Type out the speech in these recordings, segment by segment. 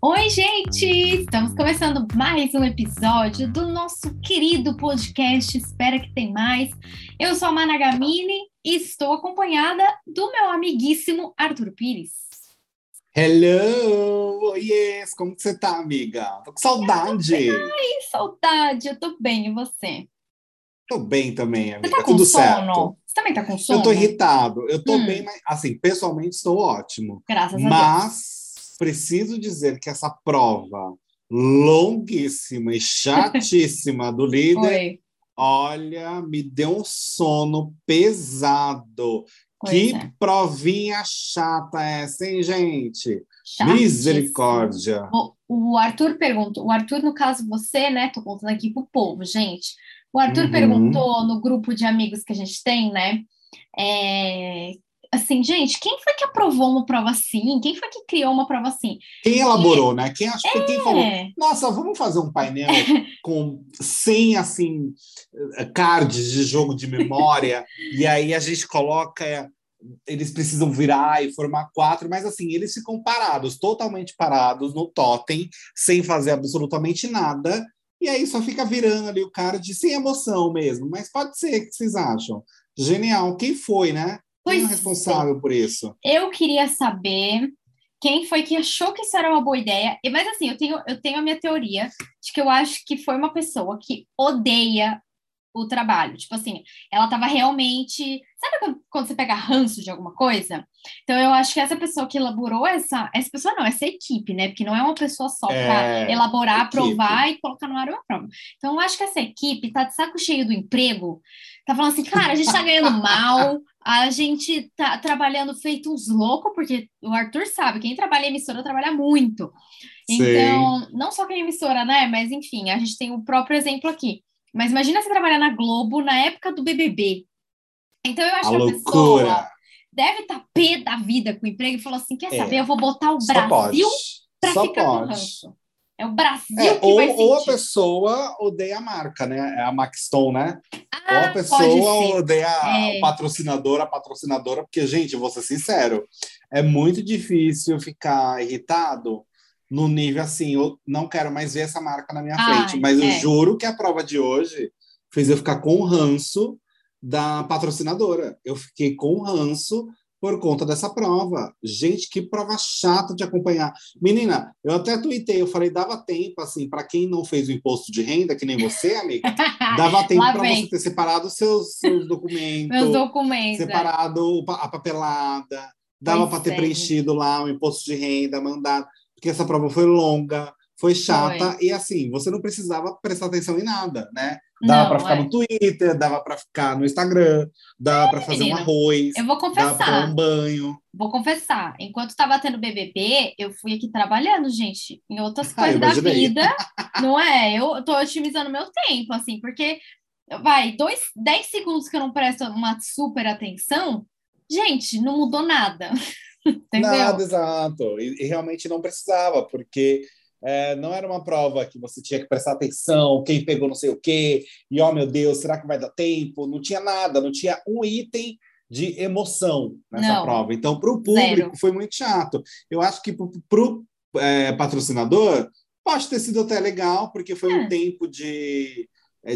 Oi, gente! Estamos começando mais um episódio do nosso querido podcast Espera que tem mais. Eu sou a Mana Gamini e estou acompanhada do meu amiguíssimo Arthur Pires. Hello! Yes! Como que você tá, amiga? Tô com saudade! Ai, saudade! Eu tô bem, e você? Tô bem também, amiga. Você tá com Tudo sono? certo. Também tá com sono? Eu tô irritado. Eu tô Hum. bem, mas assim, pessoalmente estou ótimo. Graças a Deus. Mas preciso dizer que essa prova longuíssima e chatíssima do líder, Oi. olha, me deu um sono pesado. Pois que é. provinha chata essa, hein, gente? Chatíssimo. Misericórdia. O, o Arthur perguntou, o Arthur, no caso, você, né? Tô contando aqui pro povo, gente. O Arthur Uhum. perguntou no grupo de amigos que a gente tem, né? é, assim, gente, quem foi que aprovou uma prova assim? Quem foi que criou uma prova assim? Quem elaborou, né? Quem acho que quem falou, É, nossa, vamos fazer um painel com 100 assim cards de jogo de memória e aí a gente coloca eles precisam virar e formar quatro, mas assim, eles ficam parados, totalmente parados no totem, sem fazer absolutamente nada, e aí só fica virando ali o card sem emoção mesmo. Mas pode ser, o que vocês acham? Genial. Quem foi, né? Quem é o Pois responsável por isso? eu queria saber quem foi que achou que isso era uma boa ideia. E- Mas assim, eu tenho, eu tenho a minha teoria de que eu acho que foi uma pessoa que odeia o trabalho. Tipo assim, ela estava realmente. Sabe quando, você pega ranço de alguma coisa? Então eu acho que essa pessoa que elaborou essa. Essa pessoa não, essa equipe, né? Porque não é uma pessoa só para É, elaborar, equipe. aprovar e colocar no ar uma prova. Então eu acho que essa equipe tá de saco cheio do emprego, tá falando assim, cara, a gente tá ganhando mal, a gente tá trabalhando feito uns loucos, porque o Arthur sabe, quem trabalha em emissora trabalha muito. Então, não só quem é emissora, né? Mas enfim, a gente tem o próprio exemplo aqui. Mas imagina você trabalhar na Globo na época do BBB. Então eu acho a que a loucura. pessoa deve estar pé da vida com o emprego e falou assim: quer É. saber? Eu vou botar o Só Brasil para ficar pode. ranço. É o Brasil É, que ou, vai ou a pessoa odeia a marca, né? É a Maxton, né? ou Ah, a pessoa pode ser. odeia É. o patrocinador, a patrocinadora, porque, gente, vou ser sincero, é muito difícil ficar irritado no nível assim, eu não quero mais ver essa marca na minha Ai, frente. Mas eu é. juro que a prova de hoje fez eu ficar com ranço da patrocinadora. Eu fiquei com ranço por conta dessa prova. Gente, que prova chata de acompanhar. Menina, eu até tuitei, eu falei, dava tempo, assim, para quem não fez o imposto de renda, que nem você, amiga, dava tempo para você ter separado os seus, seus documentos, Meus documentos. é. separado a papelada, dava para ter é. preenchido lá o imposto de renda, mandado, porque essa prova foi longa, foi chata, e assim, você não precisava prestar atenção em nada, né? Dava para ficar é. no Twitter, dava para ficar no Instagram, dava para fazer um arroz, Eu vou dava para tomar confessar, um banho. vou confessar. Enquanto estava tendo BBB, eu fui aqui trabalhando, gente, em outras Ah, coisas da vida. Não é? Eu tô otimizando meu tempo, assim, porque vai, dois, dez segundos que eu não presto uma super atenção, gente, não mudou nada. Entendeu? Nada, exato. E, e realmente não precisava, porque é, não era uma prova que você tinha que prestar atenção, quem pegou não sei o quê, e oh meu Deus, será que vai dar tempo? Não tinha nada, não tinha um item de emoção nessa Não. prova. Então, para o público, Zero. foi muito chato. Eu acho que para o patrocinador, pode ter sido até legal, porque foi É. um tempo de, é,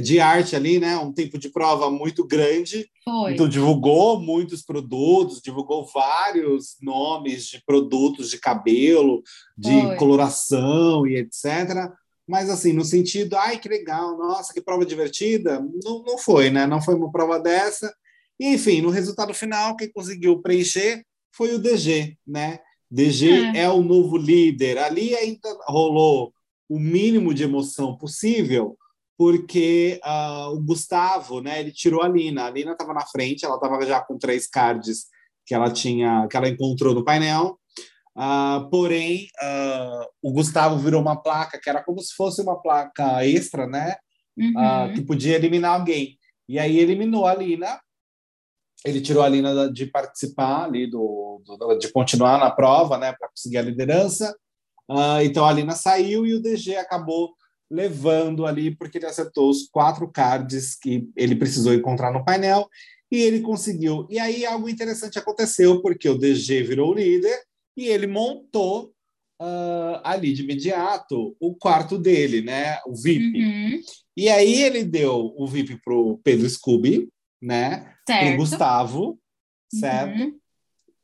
de arte ali, né? Um tempo de prova muito grande. Foi. Então, divulgou muitos produtos, divulgou vários nomes de produtos de cabelo, de Foi. coloração e etc. Mas, assim, no sentido, ai, que legal, nossa, que prova divertida, não, não foi, né? Não foi uma prova dessa. E, enfim, no resultado final, quem conseguiu preencher foi o DG, né? DG é. o novo líder. Ali ainda rolou o mínimo de emoção possível, porque uh, o Gustavo, né, ele tirou a Lina. A Lina estava na frente, ela estava já com três cards que ela tinha, que ela encontrou no painel. Uh, porém, uh, o Gustavo virou uma placa que era como se fosse uma placa extra, né, Uhum. que podia eliminar alguém. E aí eliminou a Lina. Ele tirou a Lina de participar ali do, do de continuar na prova, né, para conseguir a liderança. então a Lina saiu e o DG acabou levando ali, porque ele acertou os quatro cards que ele precisou encontrar no painel. e ele conseguiu. E aí algo interessante aconteceu, porque o DG virou líder e ele montou uh, ali de imediato o quarto dele, né? O VIP. Uhum. E aí ele deu o VIP para o Pedro Scooby, né? Para o Gustavo, certo? Uhum.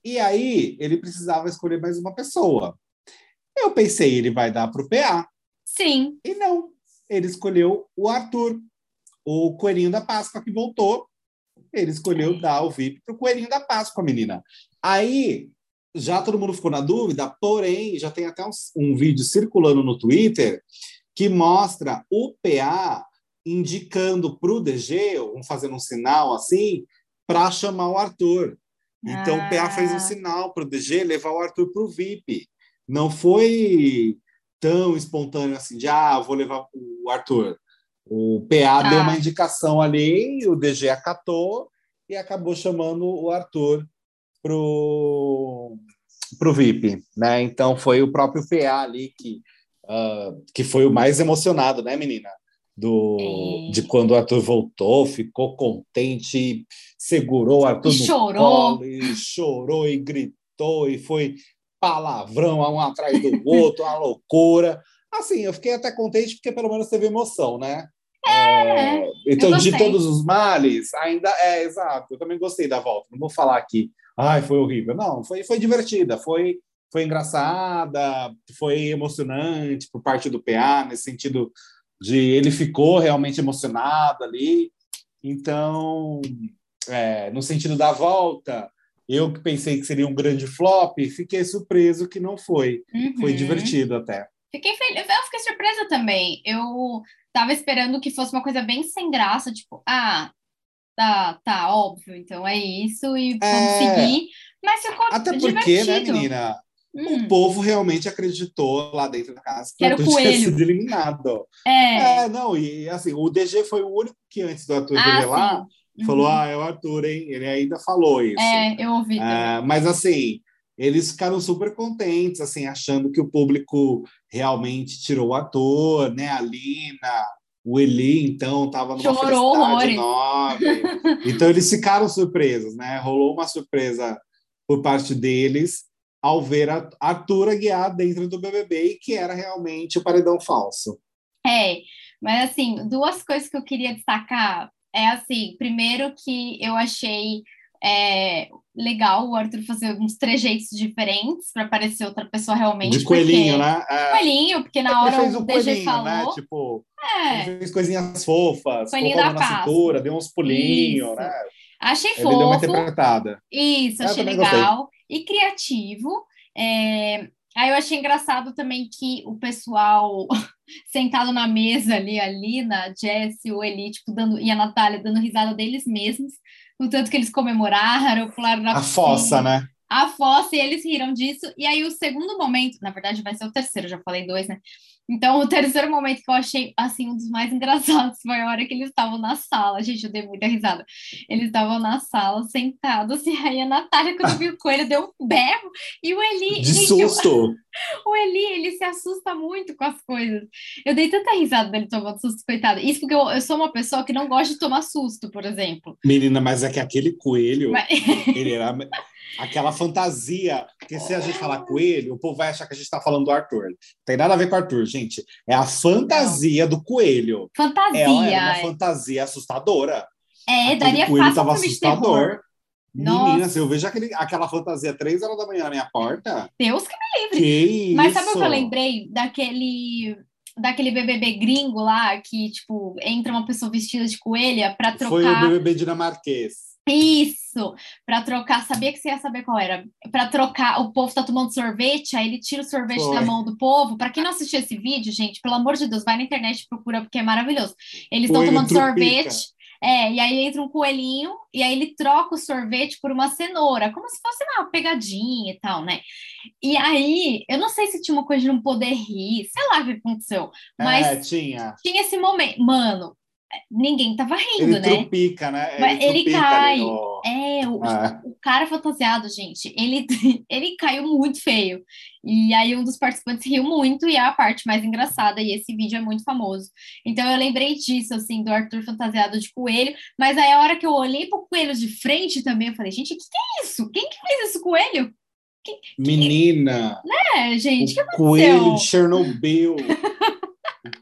E aí ele precisava escolher mais uma pessoa. Eu pensei, ele vai dar para o PA. Sim. E não. Ele escolheu o Arthur, o coelhinho da Páscoa que voltou. Ele escolheu dar o VIP para o coelhinho da Páscoa, menina. Aí já todo mundo ficou na dúvida, porém, já tem até um, um vídeo circulando no Twitter que mostra o PA indicando para o DG, um fazendo um sinal assim, para chamar o Arthur. Então, ah. o PA fez um sinal para o DG levar o Arthur para o VIP. Não foi tão espontâneo assim, de ah, vou levar o Arthur. O PA ah. deu uma indicação ali, o DG acatou e acabou chamando o Arthur pro pro VIP, né? Então foi o próprio PA ali que uh, que foi o mais emocionado, né, menina? Do, de quando o Arthur voltou, ficou contente, segurou o Arthur e no chorou. colo, e chorou e gritou, e foi palavrão um atrás do outro, uma loucura. Assim, eu fiquei até contente porque pelo menos teve emoção, né? É, é, então, de todos os males, ainda é exato. Eu também gostei da volta. Não vou falar aqui, ai, foi horrível. Não, foi, foi divertida, foi, foi engraçada, foi emocionante por parte do PA, nesse sentido de ele ficou realmente emocionado ali. Então, é, no sentido da volta, eu que pensei que seria um grande flop, fiquei surpreso que não foi. Uhum. Foi divertido até. Fiquei feliz, eu fiquei surpresa também. Eu tava esperando que fosse uma coisa bem sem graça, tipo, ah, tá, tá, óbvio, então é isso, e é... seguir. Mas ficou Até porque, né, menina? Hum. O povo realmente acreditou lá dentro da casa que o Arthur tinha sido eliminado. É. é. não, e assim, o DG foi o único que antes do Arthur ah, revelar uhum. falou: ah, é o Arthur, hein? Ele ainda falou isso. É, eu ouvi. É, mas assim, eles ficaram super contentes, assim, achando que o público realmente tirou o ator, né? A Lina, o Eli, então, estava numa Chorou felicidade enorme. Então, eles ficaram surpresos, né? Rolou uma surpresa por parte deles ao ver a Arthur Aguiar dentro do BBB, que era realmente o paredão falso. É, mas assim, duas coisas que eu queria destacar é assim, primeiro que eu achei é legal o Arthur fazer uns trejeitos diferentes para parecer outra pessoa realmente. De coelhinho, porque... né? É... Coelhinho, porque na hora o DG né? falou. Né? Tipo, é. fez coisinhas fofas, coelhinho da na cintura, deu uns pulinhos, né? Achei Ele fofo. deu uma interpretada. Isso, achei legal. Gostei. E criativo. É... Aí eu achei engraçado também que o pessoal sentado na mesa ali, ali na Jessie, o Eli, tipo, dando, e a Natália dando risada deles mesmos o tanto que eles comemoraram, pularam na A fossa, né? A fossa, e eles riram disso. E aí, o segundo momento, na verdade, vai ser o terceiro, já falei dois, né? Então, o terceiro momento que eu achei, assim, um dos mais engraçados foi a hora que eles estavam na sala. Gente, eu dei muita risada. Eles estavam na sala, sentados, e aí a Natália, quando viu o coelho, deu um berro. E o Eli... De gente, susto! O, o Eli, ele se assusta muito com as coisas. Eu dei tanta risada dele tomando susto, coitado. Isso porque eu, eu sou uma pessoa que não gosta de tomar susto, por exemplo. Menina, mas é que aquele coelho, mas... ele era aquela fantasia, porque se a gente falar coelho, o povo vai achar que a gente está falando do Arthur. Não tem nada a ver com o Arthur, gente. É a fantasia do coelho. Fantasia. Ela é uma fantasia assustadora. É, aquele daria coelho fácil tava assustador. Menina, se eu vejo aquele, aquela fantasia três horas da manhã na minha porta. Deus que me livre. Que Mas isso? sabe o que eu lembrei? Daquele daquele BBB gringo lá, que, tipo, entra uma pessoa vestida de coelha para trocar... Foi o BBB dinamarquês. Isso, para trocar, sabia que você ia saber qual era. Para trocar, o povo tá tomando sorvete, aí ele tira o sorvete Foi. da mão do povo. Para quem não assistiu esse vídeo, gente, pelo amor de Deus, vai na internet e procura porque é maravilhoso. Eles estão tomando trupica. sorvete, é, e aí entra um coelhinho e aí ele troca o sorvete por uma cenoura, como se fosse uma pegadinha e tal, né? E aí, eu não sei se tinha uma coisa de não poder rir, sei lá o que aconteceu, mas é, tinha. tinha esse momento, mano, ninguém tava rindo, ele né? Trupica, né? Ele, ele cai. No... É, o, ah. o, cara fantasiado, gente, ele, ele caiu muito feio. E aí um dos participantes riu muito e é a parte mais engraçada, e esse vídeo é muito famoso. Então eu lembrei disso, assim, do Arthur fantasiado de coelho, mas aí a hora que eu olhei pro coelho de frente também, eu falei, gente, o que, que é isso? Quem que fez esse coelho? Menina! Né, gente? O que aconteceu? Coelho de Chernobyl.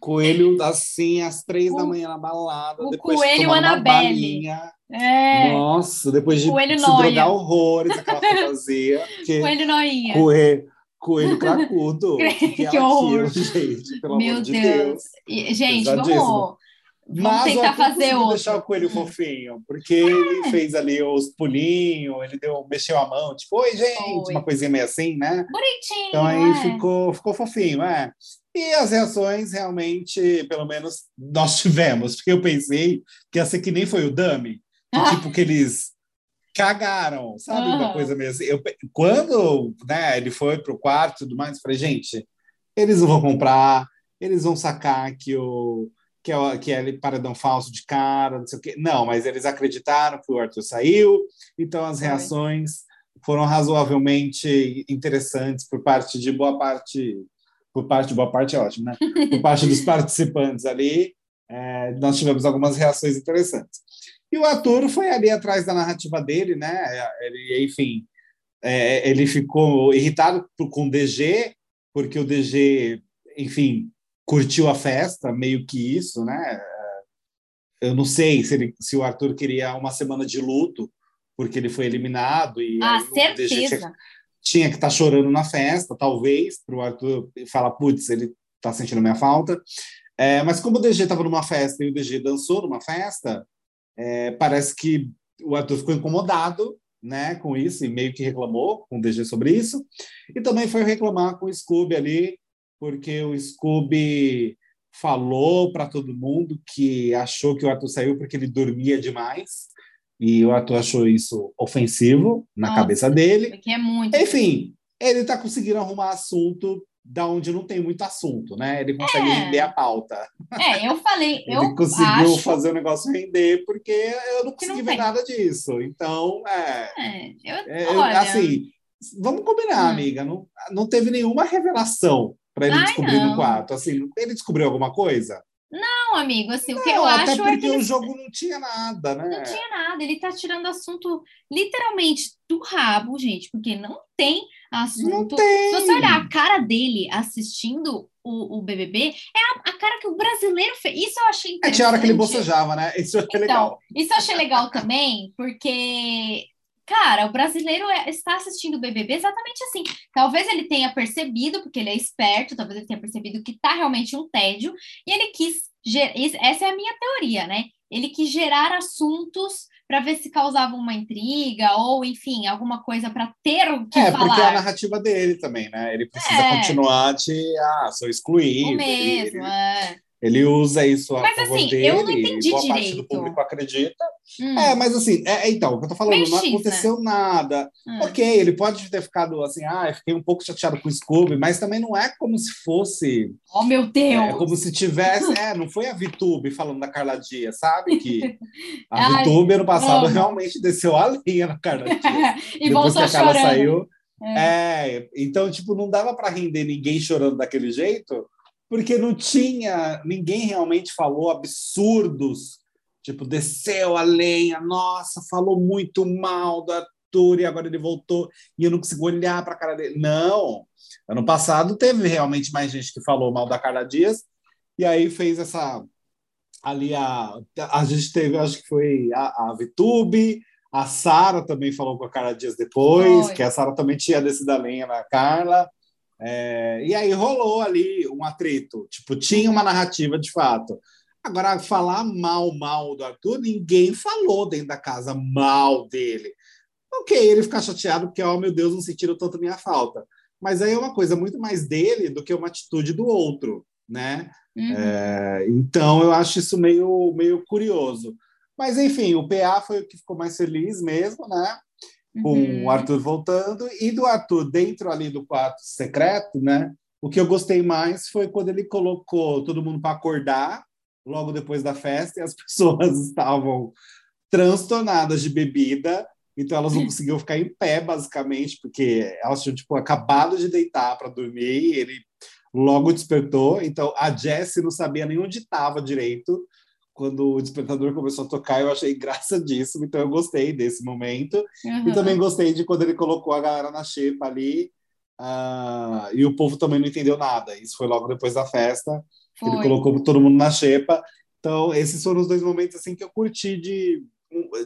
coelho assim, às três o, da manhã na balada. O depois coelho Annabelle. É. Nossa, depois de coelho se noia. drogar horrores, aquela fantasia. coelho noinha. Coelho, coelho cracudo. que, que, que horror. gente, pelo Meu amor de Deus. Deus. Gente, vamos... Vamos Mas tentar fazer outro. deixar o coelho fofinho, porque é. ele fez ali os pulinhos, ele deu, mexeu a mão, tipo, oi, gente, Oi. uma coisinha meio assim, né? Bonitinho. Então aí é. ficou, ficou fofinho, é. E as reações realmente, pelo menos, nós tivemos, porque eu pensei que ia ser que nem foi o Dami, ah. tipo que eles cagaram, sabe? Uma coisa mesmo. Assim. Eu, quando né, ele foi para o quarto e tudo mais, eu falei, gente, eles não vão comprar, eles vão sacar que o que é, que é paredão falso de cara, não sei o quê. Não, mas eles acreditaram que o Arthur saiu, então as reações foram razoavelmente interessantes por parte de boa parte por parte, boa parte é ótimo, né? Por parte dos participantes ali, é, nós tivemos algumas reações interessantes. E o Arturo foi ali atrás da narrativa dele, né? Ele, enfim, é, ele ficou irritado com o DG, porque o DG, enfim, curtiu a festa, meio que isso, né? Eu não sei se, ele, se o Arthur queria uma semana de luto, porque ele foi eliminado. E ah, certeza tinha que estar tá chorando na festa, talvez, para o Arthur falar, putz, ele está sentindo minha falta. É, mas como o DG estava numa festa e o DG dançou numa festa, é, parece que o Arthur ficou incomodado né, com isso e meio que reclamou com o DG sobre isso. E também foi reclamar com o Scooby ali, porque o Scooby falou para todo mundo que achou que o Arthur saiu porque ele dormia demais e o ator achou isso ofensivo na Nossa, cabeça dele. É muito. Enfim, ele está conseguindo arrumar assunto da onde não tem muito assunto, né? Ele consegue é. render a pauta. É, eu falei, ele eu conseguiu acho... fazer o negócio render porque eu não consegui não ver nada disso. Então, é, é, eu, é olha... assim, vamos combinar, hum. amiga. Não, não teve nenhuma revelação para ele Ai, descobrir não. no quarto. Assim, ele descobriu alguma coisa? Não, amigo, assim, não, o que eu acho até porque é que o jogo não tinha nada, né? Não tinha nada, ele tá tirando assunto literalmente do rabo, gente, porque não tem assunto. Não tem. Se você olhar a cara dele assistindo o, o BBB, é a, a, cara que o brasileiro fez. Isso eu achei interessante. É, tinha hora que ele bocejava, né? Isso eu achei então, legal. Isso eu achei legal também, porque Cara, o brasileiro é, está assistindo o BBB exatamente assim. Talvez ele tenha percebido, porque ele é esperto, talvez ele tenha percebido que está realmente um tédio, e ele quis. Essa é a minha teoria, né? Ele quis gerar assuntos para ver se causava uma intriga ou, enfim, alguma coisa para ter o que é, falar. É, porque é a narrativa dele também, né? Ele precisa é. continuar de, ah, sou excluído. O mesmo, ele, é. Ele usa isso a mas, favor assim, dele, eu não entendi boa direito. parte do público acredita. Hum. É, mas assim, é, é então, o que eu tô falando, não aconteceu nada. Hum. Ok, ele pode ter ficado assim, ah, fiquei um pouco chateado com o Scooby, mas também não é como se fosse. Oh, meu Deus! É como se tivesse. É, não foi a Vitube falando da Carla Dias, sabe? Que a Vitube ano passado realmente desceu a linha na Carla Dias. e Depois que a Carla chorando. saiu. É. é, então, tipo, não dava para render ninguém chorando daquele jeito, porque não tinha, ninguém realmente falou absurdos, tipo, desceu a lenha, nossa, falou muito mal do Arthur e agora ele voltou e eu não consigo olhar para a cara dele. Não, ano passado teve realmente mais gente que falou mal da Carla Dias e aí fez essa ali a a gente teve, acho que foi a, a Vitube, a Sara também falou com a Carla Dias depois, Oi. que a Sara também tinha descido a lenha na Carla. É, e aí rolou ali um atrito, tipo, tinha uma narrativa de fato. Agora, falar mal, mal do Arthur, ninguém falou dentro da casa mal dele. Ok, ele ficar chateado porque, oh meu Deus, não sentiram tanto minha falta. Mas aí é uma coisa muito mais dele do que uma atitude do outro, né? Uhum. É, então, eu acho isso meio, meio curioso. Mas, enfim, o PA foi o que ficou mais feliz mesmo, né? Com uhum. o Arthur voltando, e do Arthur dentro ali do quarto secreto, né? O que eu gostei mais foi quando ele colocou todo mundo para acordar logo depois da festa e as pessoas estavam transtornadas de bebida, então elas não conseguiam ficar em pé, basicamente, porque elas tinham tipo, acabado de deitar para dormir e ele logo despertou. Então a Jessie não sabia nem onde estava direito. Quando o despertador começou a tocar, eu achei engraçadíssimo, então eu gostei desse momento. Uhum. E também gostei de quando ele colocou a galera na xepa ali, uh, e o povo também não entendeu nada. Isso foi logo depois da festa. Foi. Ele colocou todo mundo na xepa. Então, esses foram os dois momentos assim que eu curti de,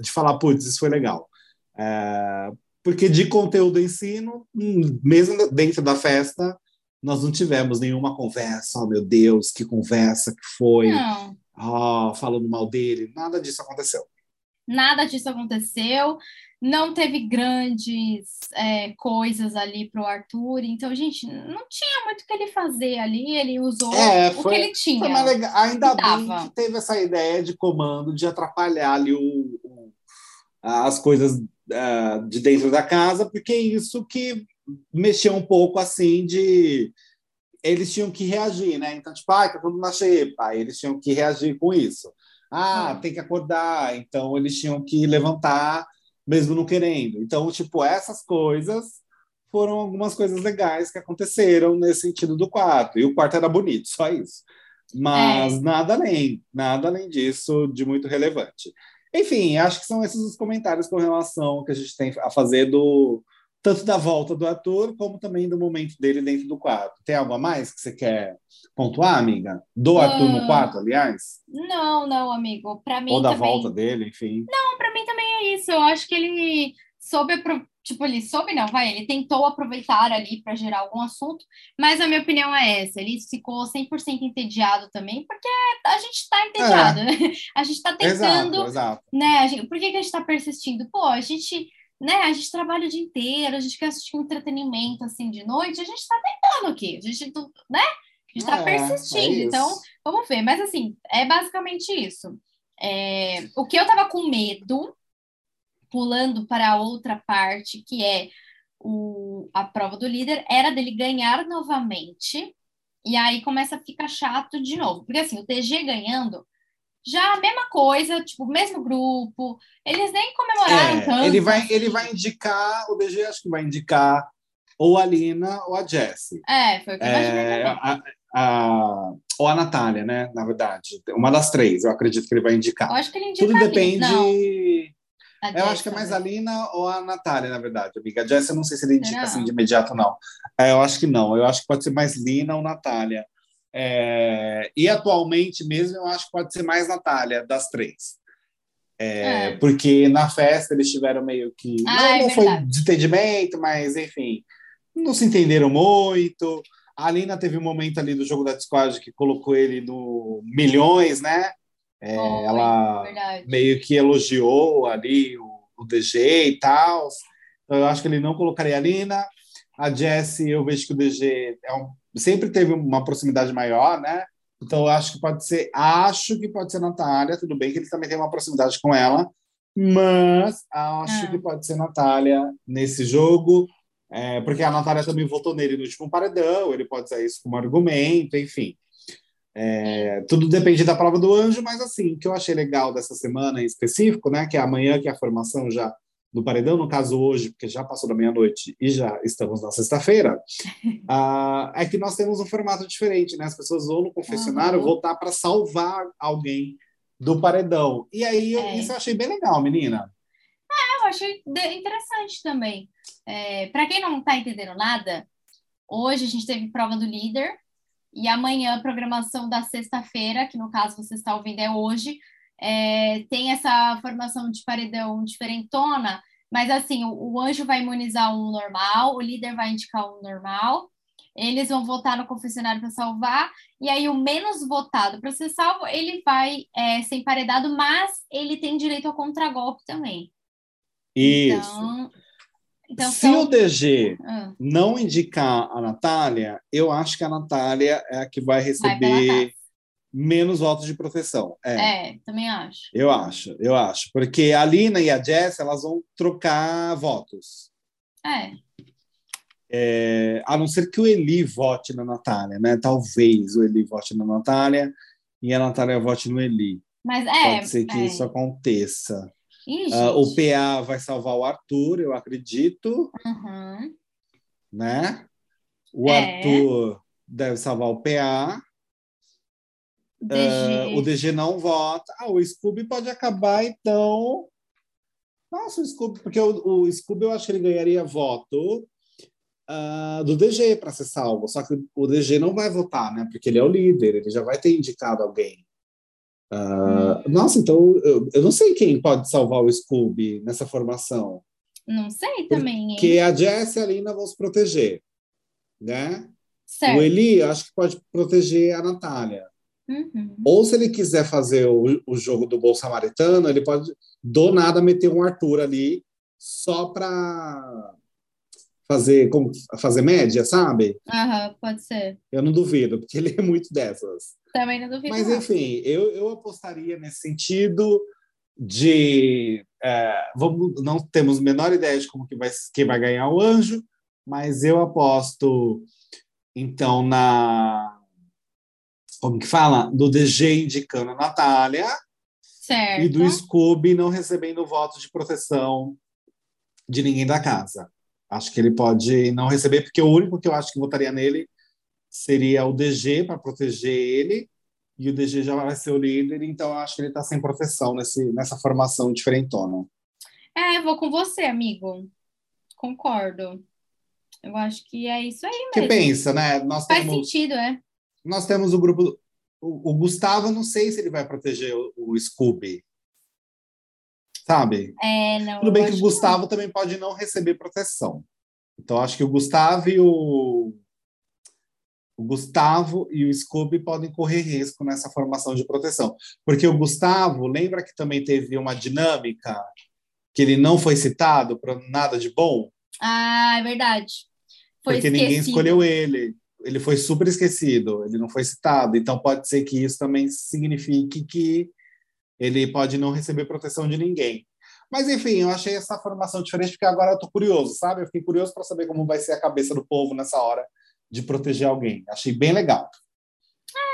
de falar, putz, isso foi legal. É, porque de conteúdo ensino, mesmo dentro da festa, nós não tivemos nenhuma conversa, oh meu Deus, que conversa que foi, oh, falando mal dele, nada disso aconteceu. Nada disso aconteceu, não teve grandes é, coisas ali para o Arthur, então, gente, não tinha muito o que ele fazer ali, ele usou é, foi, o que ele tinha. Ainda bem que teve essa ideia de comando de atrapalhar ali o, o as coisas uh, de dentro da casa, porque é isso que mexeu um pouco assim de eles tinham que reagir, né? Então, tipo, ah, tá todo mundo na xepa, eles tinham que reagir com isso. Ah, tem que acordar, então eles tinham que levantar mesmo não querendo. Então, tipo, essas coisas foram algumas coisas legais que aconteceram nesse sentido do quarto. E o quarto era bonito, só isso. Mas é. nada além, nada além disso de muito relevante. Enfim, acho que são esses os comentários com relação que a gente tem a fazer do tanto da volta do ator como também do momento dele dentro do quarto. Tem algo a mais que você quer pontuar, amiga? Do uh, no quarto, aliás? Não, não, amigo. Para mim Ou da também... volta dele, enfim. Não, para mim também é isso. Eu acho que ele soube tipo, ele soube não, vai, ele tentou aproveitar ali para gerar algum assunto, mas a minha opinião é essa, ele ficou 100% entediado também, porque a gente está entediado, é. né? A gente está tentando, exato, exato. né, gente, por que, que a gente está persistindo? Pô, a gente, né, a gente trabalha o dia inteiro, a gente quer assistir um entretenimento, assim, de noite, a gente está tentando aqui, a gente, né, a gente está é, persistindo, é então, vamos ver, mas assim, é basicamente isso. É, o que eu tava com medo pulando para outra parte, que é o, a prova do líder, era dele ganhar novamente, e aí começa a ficar chato de novo. Porque assim, o TG ganhando, já a mesma coisa, tipo, mesmo grupo, eles nem comemoraram é, tanto. Ele vai, ele vai indicar, o DG acho que vai indicar ou a Lina ou a Jessie. É, foi o que eu é, a, a, ou a Natália, né? Na verdade. Uma das três, eu acredito que ele vai indicar. Eu acho que ele indica Tudo depende. Eu acho que é mais a Lina ou a Natália, na verdade, amiga. A Jess, eu não sei se ele indica assim de imediato, não. É, eu acho que não. Eu acho que pode ser mais Lina ou Natália. É... E atualmente mesmo, eu acho que pode ser mais Natália, das três. É, é. Porque na festa eles tiveram meio que. Ah, não, é não foi desentendimento, mas enfim, não se entenderam muito. A Lina teve um momento ali do jogo da Discord que colocou ele no milhões, né? É, ela meio que elogiou ali o, o DG e tal. Então, eu acho que ele não colocaria a Lina. A Jessie, eu vejo que o DG é um, sempre teve uma proximidade maior, né? Então, eu acho que pode ser, acho que pode ser Natália, tudo bem que ele também tem uma proximidade com ela, mas acho ah. que pode ser Natália nesse jogo, é, porque a Natália também votou nele no último paredão, ele pode usar isso como argumento, enfim. É, tudo depende da prova do anjo, mas assim, o que eu achei legal dessa semana em específico, né, que é amanhã, que é a formação já do paredão, no caso hoje, porque já passou da meia-noite e já estamos na sexta-feira, uh, é que nós temos um formato diferente, né? As pessoas vão no confessionário uhum. voltar para salvar alguém do paredão. E aí, é. isso eu achei bem legal, menina. É, eu achei interessante também. É, para quem não está entendendo nada, hoje a gente teve prova do líder, e amanhã, a programação da sexta-feira, que no caso você está ouvindo é hoje, é, tem essa formação de paredão diferentona, mas assim, o, o, anjo vai imunizar um normal, o líder vai indicar um normal, eles vão votar no confessionário para salvar, e aí o menos votado para ser salvo, ele vai é, ser emparedado, mas ele tem direito ao contragolpe também. Isso. Então, então, Se são... o DG ah. não indicar a Natália, eu acho que a Natália é a que vai receber menos votos de proteção. É. é. também acho. Eu acho, eu acho. Porque a Lina e a Jess, elas vão trocar votos. É. é. A não ser que o Eli vote na Natália, né? Talvez o Eli vote na Natália. e a Natália vote no Eli. Mas é. Pode ser que é. isso aconteça. Ih, Ah, o. PA vai salvar o Arthur, eu acredito, Uhum. né? O É. Arthur deve salvar o PA. DG. Ah, o DG não vota. Ah, o Scooby pode acabar, então. Nossa, o Scooby, porque o, o Scooby eu acho que ele ganharia voto ah, do DG para ser salvo. Só que o DG não vai votar, né? Porque ele é o líder, ele já vai ter indicado alguém. Ah, Nossa, então eu, eu não sei quem pode salvar o Scooby nessa formação. Não sei também, hein? Porque a Jess e a Lina vão se proteger, né? Certo. O Eli, eu acho que pode proteger a Natália. Uhum. Ou se ele quiser fazer o, o jogo do bom samaritano, ele pode do nada meter um Arthur ali só para fazer como fazer média, sabe? Aham, pode ser. Eu não duvido, porque ele é muito dessas. Também não duvido. Mas enfim, eu, eu apostaria nesse sentido de é, vamos, não temos a menor ideia de como que vai quem vai ganhar o anjo, mas eu aposto então na como que fala do DG indicando a Natália Certo. e do Scooby não recebendo votos de proteção de ninguém da casa. Acho que ele pode não receber, porque o único que eu acho que votaria nele seria o DG para proteger ele, e o DG já vai ser o líder, então eu acho que ele está sem proteção nesse, nessa formação diferentona. É, vou com você, amigo. Concordo. Eu acho que é isso aí mesmo. pensa, né? Nós Faz temos, sentido, é. Nós temos o grupo. O, o Gustavo, não sei se ele vai proteger o, o Scooby. Sabe? É, não. Tudo bem que o Gustavo também pode não receber proteção. Então, acho que o Gustavo e o. O Gustavo e o Scooby podem correr risco nessa formação de proteção. Porque o Gustavo, lembra que também teve uma dinâmica que ele não foi citado para nada de bom? Ah, é verdade. Foi porque ninguém esquecido. escolheu ele. Ele foi super esquecido, ele não foi citado. Então, pode ser que isso também signifique que ele pode não receber proteção de ninguém. Mas, enfim, eu achei essa formação diferente, porque agora eu tô curioso, sabe? Eu fiquei curioso para saber como vai ser a cabeça do povo nessa hora de proteger alguém. Achei bem legal.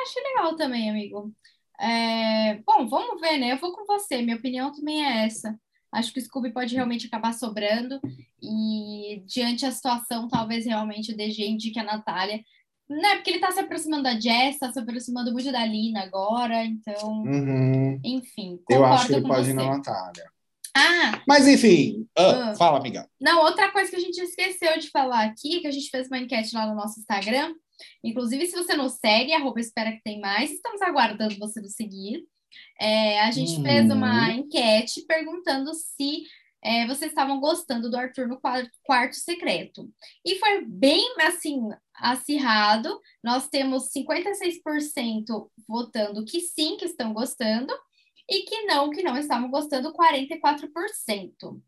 Achei legal também, amigo. É, Bom, vamos ver, né? Eu vou com você. Minha opinião também é essa. Acho que o Scooby pode realmente acabar sobrando. E diante da situação, talvez realmente o DG indique a Natália. Né? Porque ele tá se aproximando da Jess, tá se aproximando muito da Lina agora. Então, Uhum. enfim, Eu acho que ele pode você. ir na Natália. Ah, Mas, enfim, ah, Ah. fala, amiga. Não, outra coisa que a gente esqueceu de falar aqui, que a gente fez uma enquete lá no nosso Instagram. Inclusive, se você não segue, arroba espera que tem mais, estamos aguardando você nos seguir. É, a gente Uhum. fez uma enquete perguntando se é, vocês estavam gostando do Arthur no quadro- quarto secreto. E foi bem, assim, acirrado. Nós temos 56% votando que sim, que estão gostando, e que não, que não estavam gostando, 44%.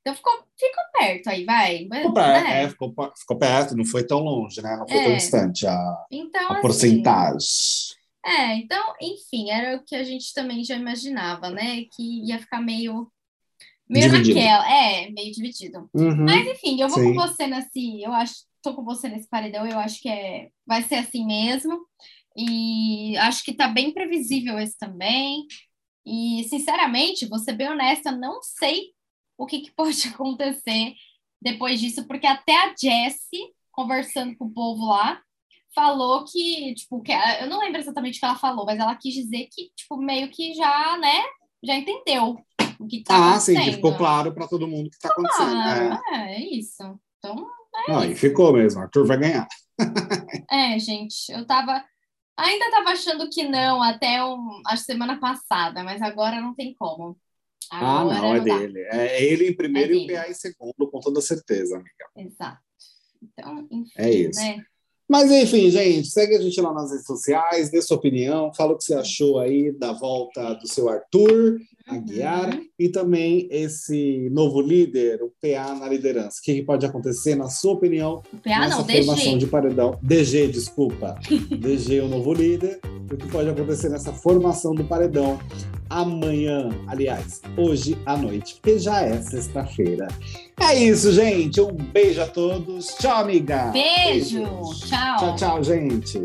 Então ficou, ficou perto aí, vai. Ficou né? perto, é, ficou, ficou perto, não foi tão longe, né? Não foi É. tão distante a, Então, a assim, porcentagem. É, então, enfim, era o que a gente também já imaginava, né? Que ia ficar meio, meio Dividido. naquela, é, meio dividido. Uhum. Mas enfim, eu vou Sim. com você nesse, eu acho, tô com você nesse paredão, eu acho que é, vai ser assim mesmo. E acho que tá bem previsível esse também. E, sinceramente, vou ser bem honesta, não sei o que, que pode acontecer depois disso, porque até a Jessie, conversando com o povo lá, falou que, tipo, que eu não lembro exatamente o que ela falou, mas ela quis dizer que, tipo, meio que já, né, já entendeu o que tá Ah, sim, acontecendo. que ficou claro para todo mundo o que está acontecendo. Ah, é. é, é isso. Então, Não, e ficou mesmo, Arthur vai ganhar. é, gente, eu tava. Ainda tava achando que não até um, a semana passada, mas agora não tem como. Ah, Agora não, é dá. dele. É ele em primeiro É e o. PA em segundo, com toda certeza, amiga. Exato. Então, enfim, É isso. né? Mas enfim, gente, segue a gente lá nas redes sociais, dê sua opinião, fala o que você achou aí da volta do seu Arthur Aguiar Uhum. e também esse novo líder, o PA na liderança. O que pode acontecer, na sua opinião, O PA nessa não, formação DG. de paredão? DG, desculpa. DG, o novo líder. O que pode acontecer nessa formação do paredão amanhã, aliás, hoje à noite, porque já é sexta-feira. É isso, gente. Um beijo a todos. Tchau, amiga. Beijo. Beijos. Tchau. Tchau, tchau, gente.